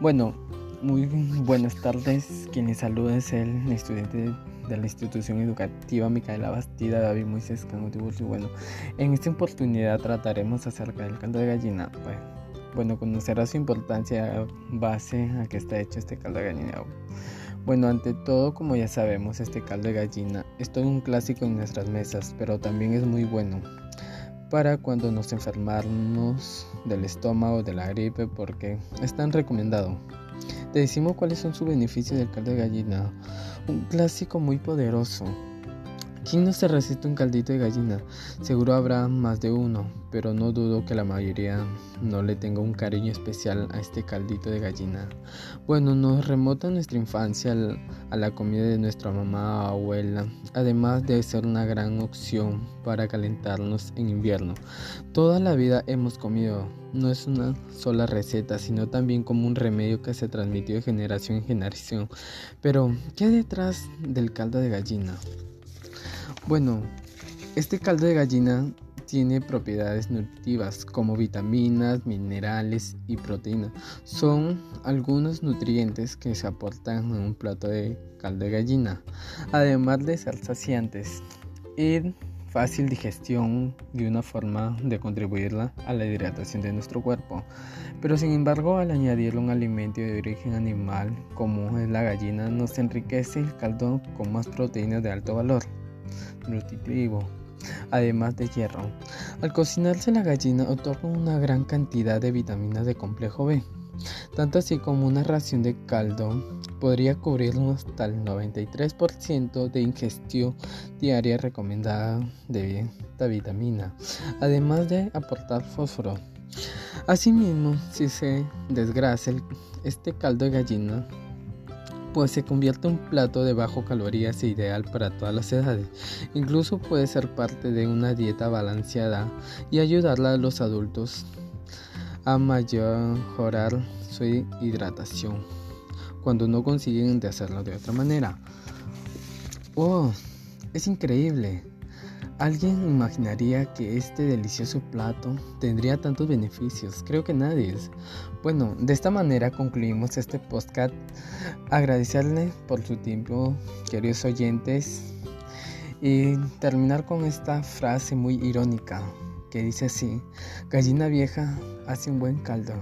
Bueno, muy buenas tardes. Quien les es el estudiante de la institución educativa Micaela Bastida David Moisés Y bueno, en esta oportunidad trataremos acerca del caldo de gallina. Bueno, conocerá su importancia base a que está hecho este caldo de gallina. Bueno, ante todo, como ya sabemos, este caldo de gallina es todo un clásico en nuestras mesas, pero también es muy bueno para cuando nos enfermamos del estómago de la gripe porque es tan recomendado. Te decimos cuáles son sus beneficios del caldo de gallina. Un clásico muy poderoso ¿Quién no se resiste un caldito de gallina? Seguro habrá más de uno, pero no dudo que la mayoría no le tenga un cariño especial a este caldito de gallina. Bueno, nos remota nuestra infancia a la comida de nuestra mamá o abuela, además de ser una gran opción para calentarnos en invierno. Toda la vida hemos comido, no es una sola receta, sino también como un remedio que se transmitió de generación en generación. Pero, ¿qué detrás del caldo de gallina? Bueno, este caldo de gallina tiene propiedades nutritivas como vitaminas, minerales y proteínas. Son algunos nutrientes que se aportan en un plato de caldo de gallina, además de ser saciantes y fácil digestión de una forma de contribuir a la hidratación de nuestro cuerpo. Pero sin embargo, al añadirle un alimento de origen animal como es la gallina, nos enriquece el caldo con más proteínas de alto valor nutritivo, además de hierro. Al cocinarse la gallina otorga una gran cantidad de vitaminas de complejo B, tanto así como una ración de caldo podría cubrirnos hasta el 93% de ingestión diaria recomendada de esta vitamina, además de aportar fósforo. Asimismo, si se desgrasa este caldo de gallina, pues se convierte en un plato de bajo calorías e ideal para todas las edades. Incluso puede ser parte de una dieta balanceada y ayudarla a los adultos a mejorar su hidratación cuando no consiguen de hacerlo de otra manera. ¡Oh! Es increíble. ¿Alguien imaginaría que este delicioso plato tendría tantos beneficios? Creo que nadie. Bueno, de esta manera concluimos este podcast. Agradecerle por su tiempo, queridos oyentes, y terminar con esta frase muy irónica que dice así, gallina vieja hace un buen caldo.